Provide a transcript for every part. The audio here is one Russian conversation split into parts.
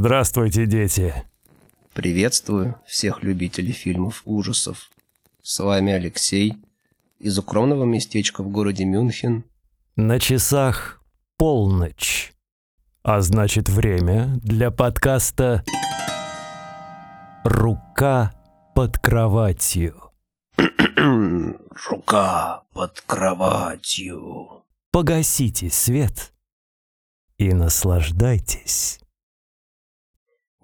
Здравствуйте, дети. Приветствую всех любителей фильмов ужасов. С вами Алексей из укромного местечка в городе Мюнхен. На часах полночь. А значит, время для подкаста «Рука под кроватью». Рука под кроватью. Погасите свет и наслаждайтесь.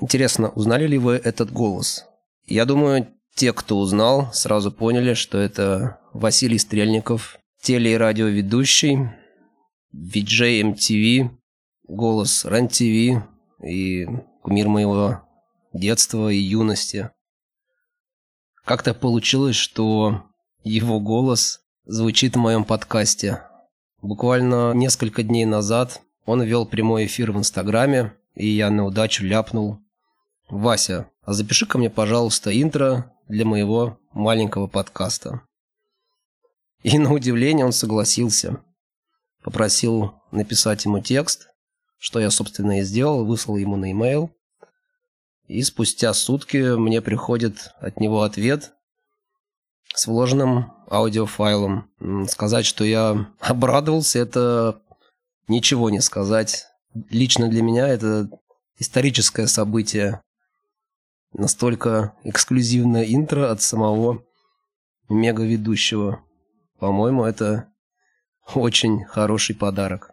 Интересно, узнали ли вы этот голос? Я думаю, те, кто узнал, сразу поняли, что это Василий Стрельников, теле- и радиоведущий, VJ MTV, голос РЕН-ТВ и кумир моего детства и юности. Как-то получилось, что его голос звучит в моем подкасте. Буквально несколько дней назад он вел прямой эфир в Инстаграме, и я на удачу ляпнул. «Вася, а запиши ко мне, пожалуйста, интро для моего маленького подкаста». И на удивление он согласился. Попросил написать ему текст, что я, собственно, и сделал, выслал ему на e-mail. И спустя сутки мне приходит от него ответ с вложенным аудиофайлом. Сказать, что я обрадовался, это ничего не сказать. Лично для меня это историческое событие. Настолько эксклюзивное интро от самого мега-ведущего. По-моему, это очень хороший подарок.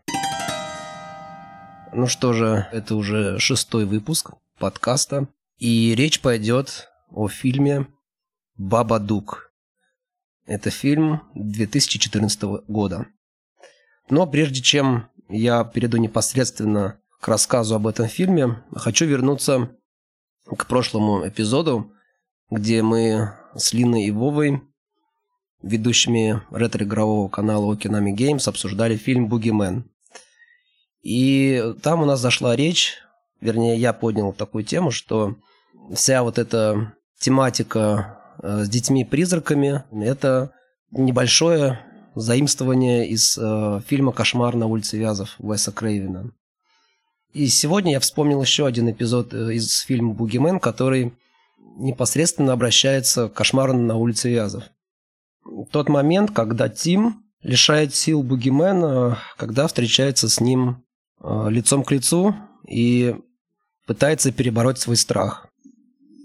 Ну что же, это уже шестой выпуск подкаста. И речь пойдет о фильме «Бабадук». Это фильм 2014 года. Но прежде чем я перейду непосредственно к рассказу об этом фильме, хочу вернуться к прошлому эпизоду, где мы с Линой и Вовой, ведущими ретро-игрового канала Okинami Games, обсуждали фильм «Бугимен». И там у нас зашла речь, вернее, я поднял такую тему, что вся вот эта тематика э, с детьми-призраками – это небольшое заимствование из э, фильма «Кошмар на улице Вязов» Уэса Крейвена. И сегодня я вспомнил еще один эпизод э, из фильма «Бугимен», который непосредственно обращается к кошмару на улице Вязов. Тот момент, когда Тим лишает сил Бугимена, когда встречается с ним э, лицом к лицу и пытается перебороть свой страх.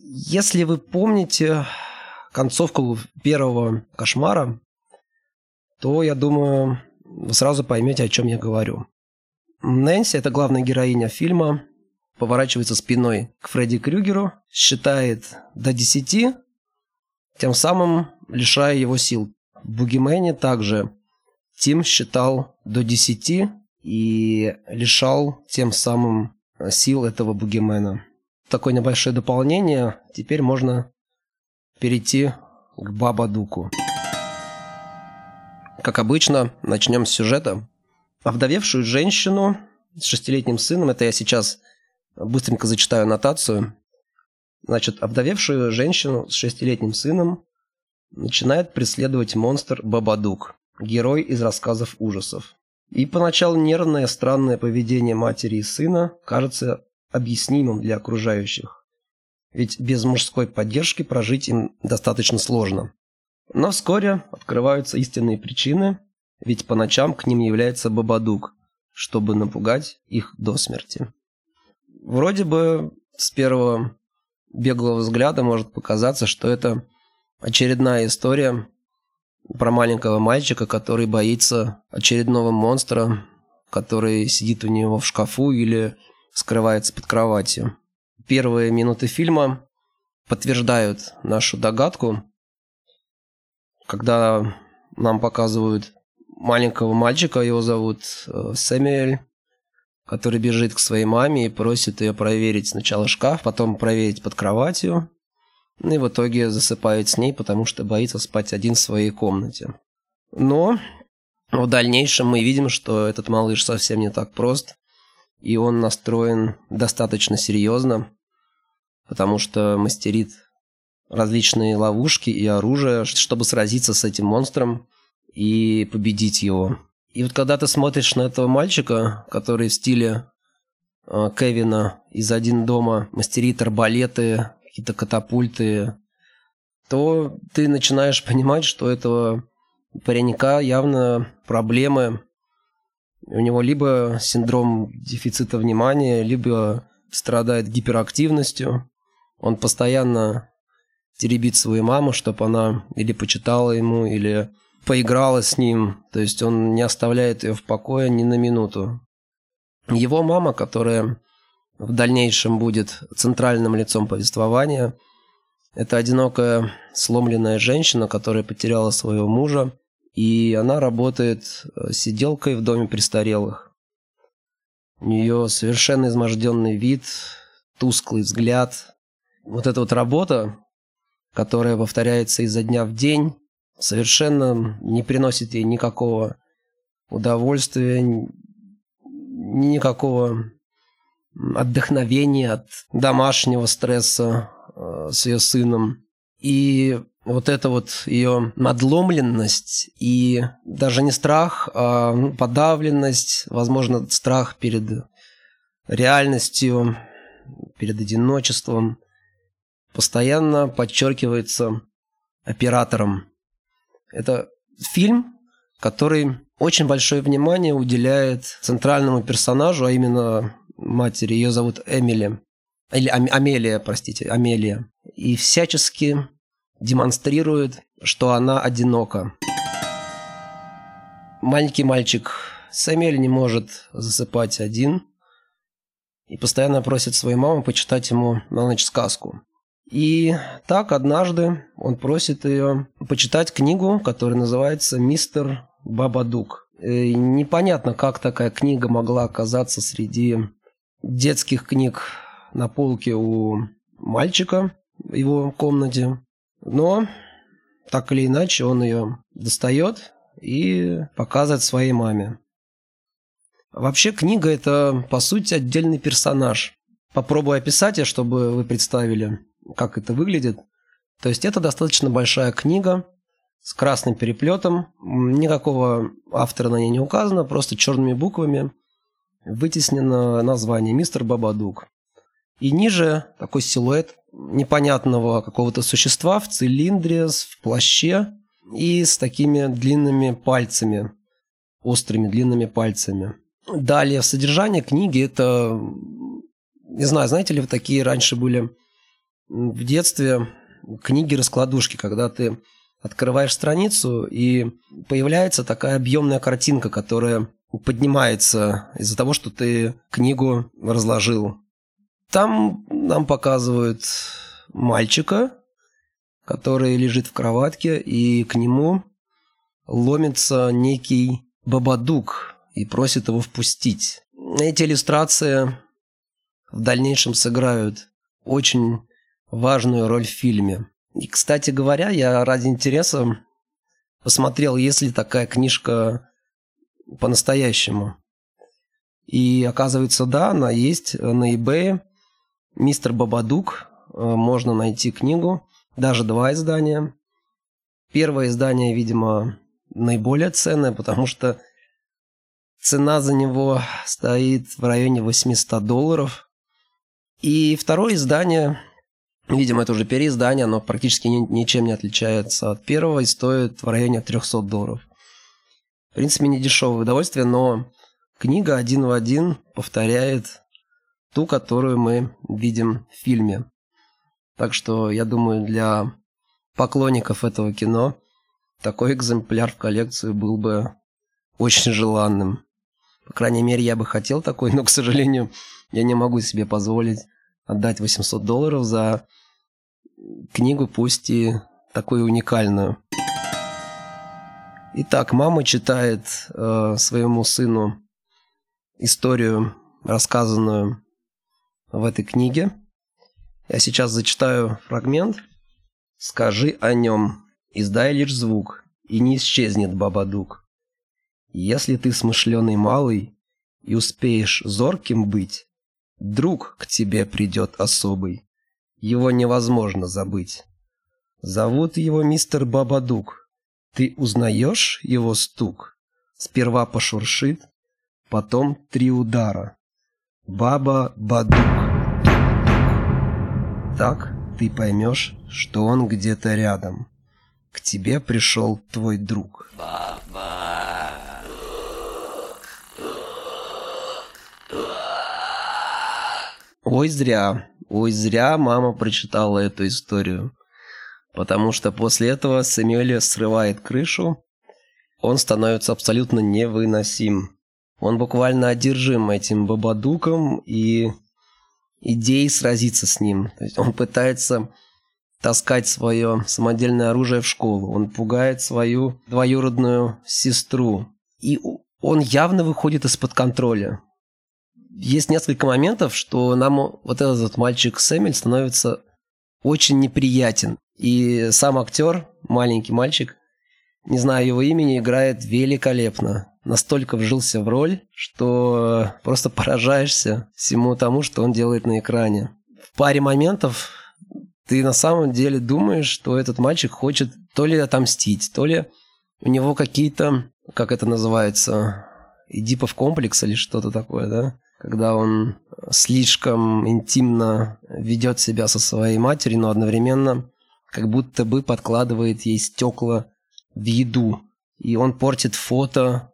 Если вы помните концовку первого кошмара, то, я думаю, вы сразу поймете, о чем я говорю. Нэнси, это главная героиня фильма, поворачивается спиной к Фредди Крюгеру, считает до 10, тем самым лишая его сил. В Бугимене также Тим считал до 10 и лишал тем самым сил этого Бугимена. Такое небольшое дополнение. Теперь можно перейти к Бабадуку. Как обычно, начнем с сюжета. Овдовевшую женщину с шестилетним сыном, это я сейчас быстренько зачитаю аннотацию. Значит, овдовевшую женщину с шестилетним сыном начинает преследовать монстр Бабадук, герой из рассказов ужасов. И поначалу нервное, странное поведение матери и сына кажется объяснимым для окружающих. Ведь без мужской поддержки прожить им достаточно сложно. Но вскоре открываются истинные причины, ведь по ночам к ним является Бабадук, чтобы напугать их до смерти. Вроде бы с первого беглого взгляда может показаться, что это очередная история про маленького мальчика, который боится очередного монстра, который сидит у него в шкафу или скрывается под кроватью. Первые минуты фильма подтверждают нашу догадку, когда нам показывают маленького мальчика, его зовут э, Сэмюэль, который бежит к своей маме и просит ее проверить сначала шкаф, потом проверить под кроватью, и в итоге засыпает с ней, потому что боится спать один в своей комнате. Но в дальнейшем мы видим, что этот малыш совсем не так прост, и он настроен достаточно серьезно, потому что мастерит различные ловушки и оружие, чтобы сразиться с этим монстром и победить его. И вот когда ты смотришь на этого мальчика, который в стиле э, Кевина из «Один дома» мастерит арбалеты, какие-то катапульты, то ты начинаешь понимать, что этого паренька явно проблемы. У него либо синдром дефицита внимания, либо страдает гиперактивностью. Он постоянно теребит свою маму, чтобы она или почитала ему, или поиграла с ним. То есть он не оставляет ее в покое ни на минуту. Его мама, которая в дальнейшем будет центральным лицом повествования. Это одинокая сломленная женщина, которая потеряла своего мужа, и она работает э, сиделкой в доме престарелых. У нее совершенно изможденный вид, тусклый взгляд. Вот эта вот работа, которая повторяется изо дня в день, совершенно не приносит ей никакого удовольствия, никакого отдохновение от домашнего стресса э, с ее сыном. И вот эта вот ее надломленность и даже не страх, а ну, подавленность, возможно, страх перед реальностью, перед одиночеством, постоянно подчеркивается оператором. Это фильм, который очень большое внимание уделяет центральному персонажу, а именно матери. Ее зовут Эмили. Или Амелия, простите, Амелия. И всячески демонстрирует, что она одинока. Маленький мальчик Сэмюэль не может засыпать один и постоянно просит свою маму почитать ему на ночь сказку. И так однажды он просит ее почитать книгу, которая называется «Мистер Бабадук». И непонятно, как такая книга могла оказаться среди детских книг на полке у мальчика в его комнате. Но так или иначе он ее достает и показывает своей маме. Вообще книга это по сути отдельный персонаж. Попробую описать чтобы вы представили, как это выглядит. То есть это достаточно большая книга с красным переплетом. Никакого автора на ней не указано, просто черными буквами вытеснено название «Мистер Бабадук». И ниже такой силуэт непонятного какого-то существа в цилиндре, в плаще и с такими длинными пальцами, острыми длинными пальцами. Далее в содержании книги это, не знаю, знаете ли вы такие раньше были в детстве книги-раскладушки, когда ты открываешь страницу и появляется такая объемная картинка, которая поднимается из-за того, что ты книгу разложил. Там нам показывают мальчика, который лежит в кроватке, и к нему ломится некий бабадук и просит его впустить. Эти иллюстрации в дальнейшем сыграют очень важную роль в фильме. И, кстати говоря, я ради интереса посмотрел, есть ли такая книжка по-настоящему. И оказывается, да, она есть на eBay. Мистер Бабадук. Э, можно найти книгу. Даже два издания. Первое издание, видимо, наиболее ценное, потому что цена за него стоит в районе 800 долларов. И второе издание, видимо, это уже переиздание, оно практически ни- ничем не отличается от первого и стоит в районе 300 долларов. В принципе, не дешевое удовольствие, но книга один в один повторяет ту, которую мы видим в фильме. Так что, я думаю, для поклонников этого кино такой экземпляр в коллекцию был бы очень желанным. По крайней мере, я бы хотел такой, но, к сожалению, я не могу себе позволить отдать 800 долларов за книгу, пусть и такую уникальную. Итак, мама читает э, своему сыну историю, рассказанную в этой книге. Я сейчас зачитаю фрагмент. «Скажи о нем, издай лишь звук, и не исчезнет Бабадук. Если ты смышленый малый и успеешь зорким быть, друг к тебе придет особый. Его невозможно забыть. Зовут его мистер Бабадук. Ты узнаешь его стук? Сперва пошуршит, потом три удара. Баба-бадук. Так ты поймешь, что он где-то рядом. К тебе пришел твой друг. Ой, зря. Ой, зря мама прочитала эту историю. Потому что после этого Сэмюэля срывает крышу. Он становится абсолютно невыносим. Он буквально одержим этим бабадуком и идеей сразиться с ним. То есть он пытается таскать свое самодельное оружие в школу. Он пугает свою двоюродную сестру. И он явно выходит из-под контроля. Есть несколько моментов, что нам вот этот мальчик Сэмюэль становится очень неприятен. И сам актер, маленький мальчик, не знаю его имени, играет великолепно. Настолько вжился в роль, что просто поражаешься всему тому, что он делает на экране. В паре моментов ты на самом деле думаешь, что этот мальчик хочет то ли отомстить, то ли у него какие-то, как это называется, Эдипов комплекс или что-то такое, да? Когда он слишком интимно ведет себя со своей матерью, но одновременно как будто бы подкладывает ей стекла в еду. И он портит фото,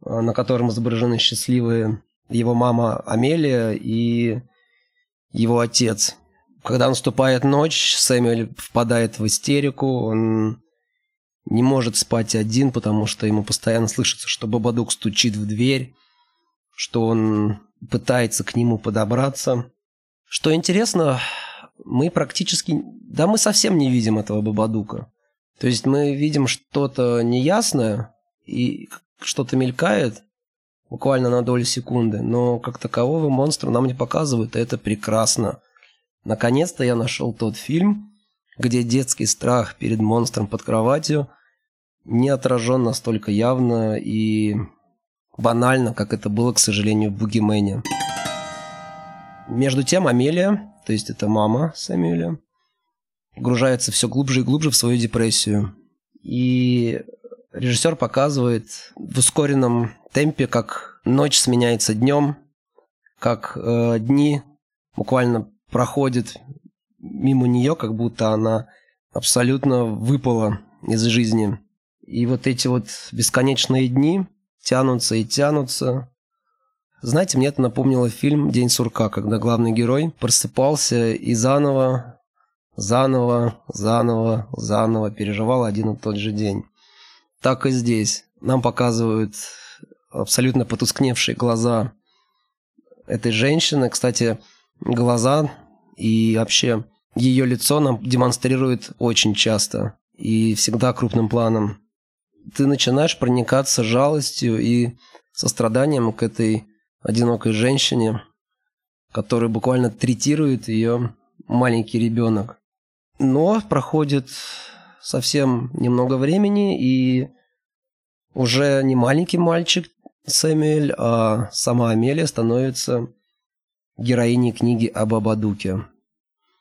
на котором изображены счастливые его мама Амелия и его отец. Когда наступает ночь, Сэмюэль впадает в истерику, он не может спать один, потому что ему постоянно слышится, что Бабадук стучит в дверь, что он пытается к нему подобраться. Что интересно, мы практически... Да мы совсем не видим этого Бабадука. То есть мы видим что-то неясное, и что-то мелькает, буквально на долю секунды, но как такового монстра нам не показывают, и это прекрасно. Наконец-то я нашел тот фильм, где детский страх перед монстром под кроватью не отражен настолько явно и банально, как это было, к сожалению, в «Бугимене». Между тем Амелия, то есть это мама Сэмюэля, погружается все глубже и глубже в свою депрессию. И режиссер показывает в ускоренном темпе, как ночь сменяется днем, как э, дни буквально проходят мимо нее, как будто она абсолютно выпала из жизни. И вот эти вот бесконечные дни тянутся и тянутся. Знаете, мне это напомнило фильм «День сурка», когда главный герой просыпался и заново, заново, заново, заново переживал один и тот же день. Так и здесь. Нам показывают абсолютно потускневшие глаза этой женщины. Кстати, глаза и вообще ее лицо нам демонстрирует очень часто и всегда крупным планом. Ты начинаешь проникаться жалостью и состраданием к этой одинокой женщине, которую буквально третирует ее маленький ребенок. Но проходит совсем немного времени, и уже не маленький мальчик Сэмюэль, а сама Амелия становится героиней книги об Абадуке.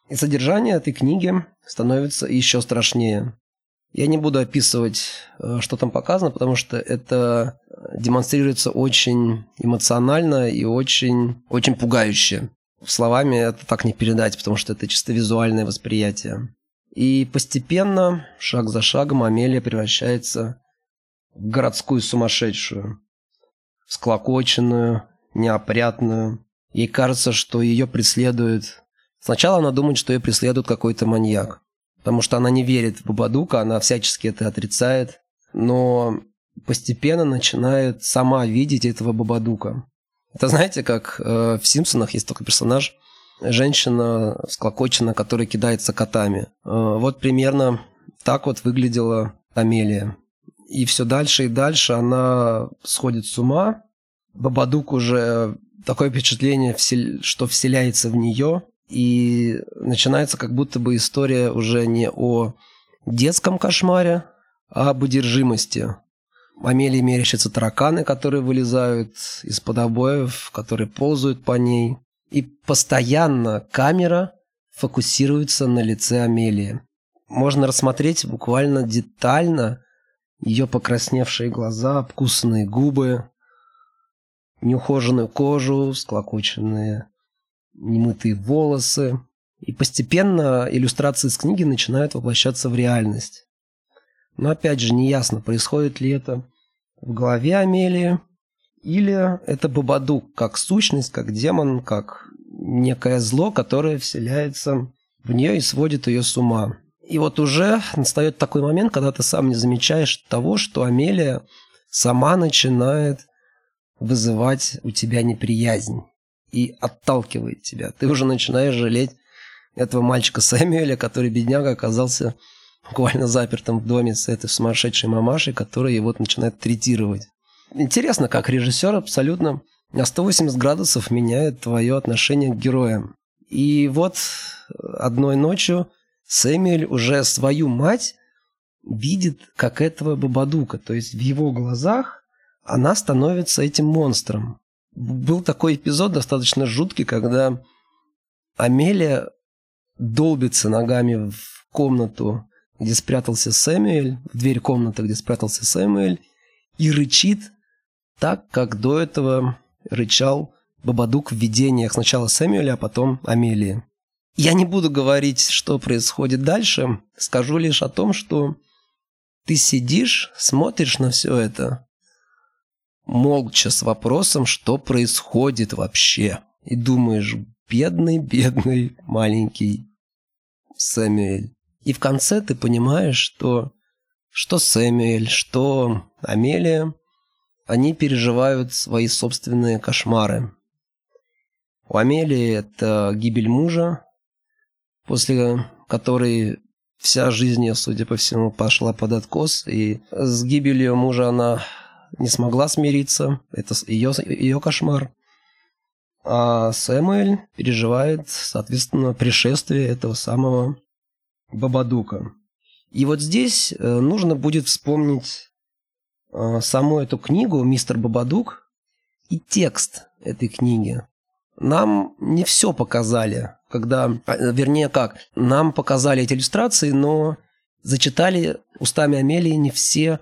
И содержание этой книги становится еще страшнее. Я не буду описывать, что там показано, потому что это демонстрируется очень эмоционально и очень, очень пугающе. Словами это так не передать, потому что это чисто визуальное восприятие. И постепенно, шаг за шагом, Амелия превращается в городскую сумасшедшую, склокоченную, неопрятную. Ей кажется, что ее преследует... Сначала она думает, что ее преследует какой-то маньяк, потому что она не верит в Бабадука, она всячески это отрицает, но постепенно начинает сама видеть этого Бабадука. Это знаете, как э, в «Симпсонах» есть такой персонаж, женщина склокочена, которая кидается котами. Э, вот примерно так вот выглядела Амелия. И все дальше и дальше она сходит с ума. Бабадук уже такое впечатление, что вселяется в нее. И начинается как будто бы история уже не о детском кошмаре, а об одержимости. Амелии мерещатся тараканы, которые вылезают из-под обоев, которые ползают по ней. И постоянно камера фокусируется на лице Амелии. Можно рассмотреть буквально детально ее покрасневшие глаза, обкусанные губы, неухоженную кожу, склокоченные немытые волосы. И постепенно иллюстрации из книги начинают воплощаться в реальность. Но опять же, неясно, происходит ли это в голове Амелии, или это Бабадук как сущность, как демон, как некое зло, которое вселяется в нее и сводит ее с ума. И вот уже настает такой момент, когда ты сам не замечаешь того, что Амелия сама начинает вызывать у тебя неприязнь и отталкивает тебя. Ты уже начинаешь жалеть этого мальчика Сэмюэля, который, бедняга, оказался буквально запертым в доме с этой сумасшедшей мамашей, которая его начинает третировать. Интересно, как режиссер абсолютно на 180 градусов меняет твое отношение к героям. И вот одной ночью Сэмюэль уже свою мать видит как этого Бабадука. То есть в его глазах она становится этим монстром. Был такой эпизод достаточно жуткий, когда Амелия долбится ногами в комнату где спрятался Сэмюэль, в дверь комнаты, где спрятался Сэмюэль, и рычит так, как до этого рычал Бабадук в видениях сначала Сэмюэля, а потом Амелии. Я не буду говорить, что происходит дальше, скажу лишь о том, что ты сидишь, смотришь на все это, молча с вопросом, что происходит вообще, и думаешь, бедный, бедный маленький Сэмюэль. И в конце ты понимаешь, что что Сэмюэль, что Амелия, они переживают свои собственные кошмары. У Амелии это гибель мужа, после которой вся жизнь судя по всему, пошла под откос, и с гибелью мужа она не смогла смириться, это ее, ее кошмар. А Сэмюэль переживает, соответственно, пришествие этого самого Бабадука. И вот здесь э, нужно будет вспомнить э, саму эту книгу «Мистер Бабадук» и текст этой книги. Нам не все показали, когда, э, вернее как, нам показали эти иллюстрации, но зачитали устами Амелии не все,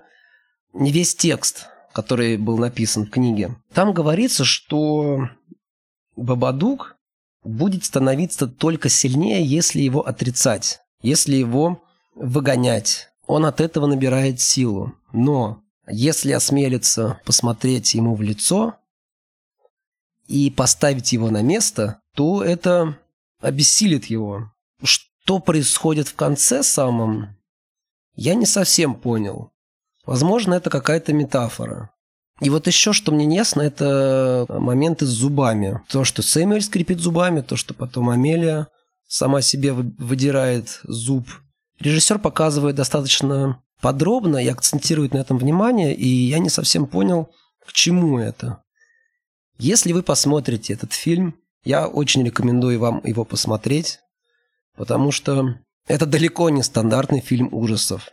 не весь текст, который был написан в книге. Там говорится, что Бабадук будет становиться только сильнее, если его отрицать. Если его выгонять, он от этого набирает силу. Но если осмелиться посмотреть ему в лицо и поставить его на место, то это обессилит его. Что происходит в конце самом, я не совсем понял. Возможно, это какая-то метафора. И вот еще, что мне не ясно, это моменты с зубами. То, что Сэмюэль скрипит зубами, то, что потом Амелия сама себе выдирает зуб. Режиссер показывает достаточно подробно и акцентирует на этом внимание, и я не совсем понял, к чему это. Если вы посмотрите этот фильм, я очень рекомендую вам его посмотреть, потому что это далеко не стандартный фильм ужасов.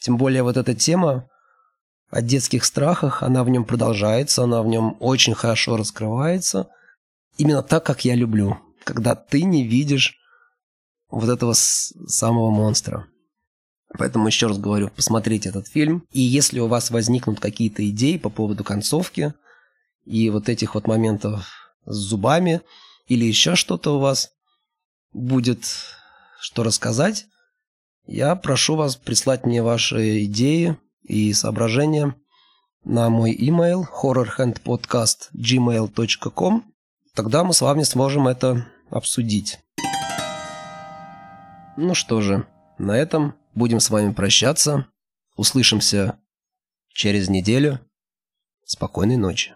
Тем более вот эта тема о детских страхах, она в нем продолжается, она в нем очень хорошо раскрывается. Именно так, как я люблю. Когда ты не видишь вот этого самого монстра. Поэтому еще раз говорю, посмотрите этот фильм. И если у вас возникнут какие-то идеи по поводу концовки и вот этих вот моментов с зубами, или еще что-то у вас будет что рассказать, я прошу вас прислать мне ваши идеи и соображения на мой email horrorhandpodcast.gmail.com. Тогда мы с вами сможем это обсудить. Ну что же, на этом будем с вами прощаться. Услышимся через неделю. Спокойной ночи.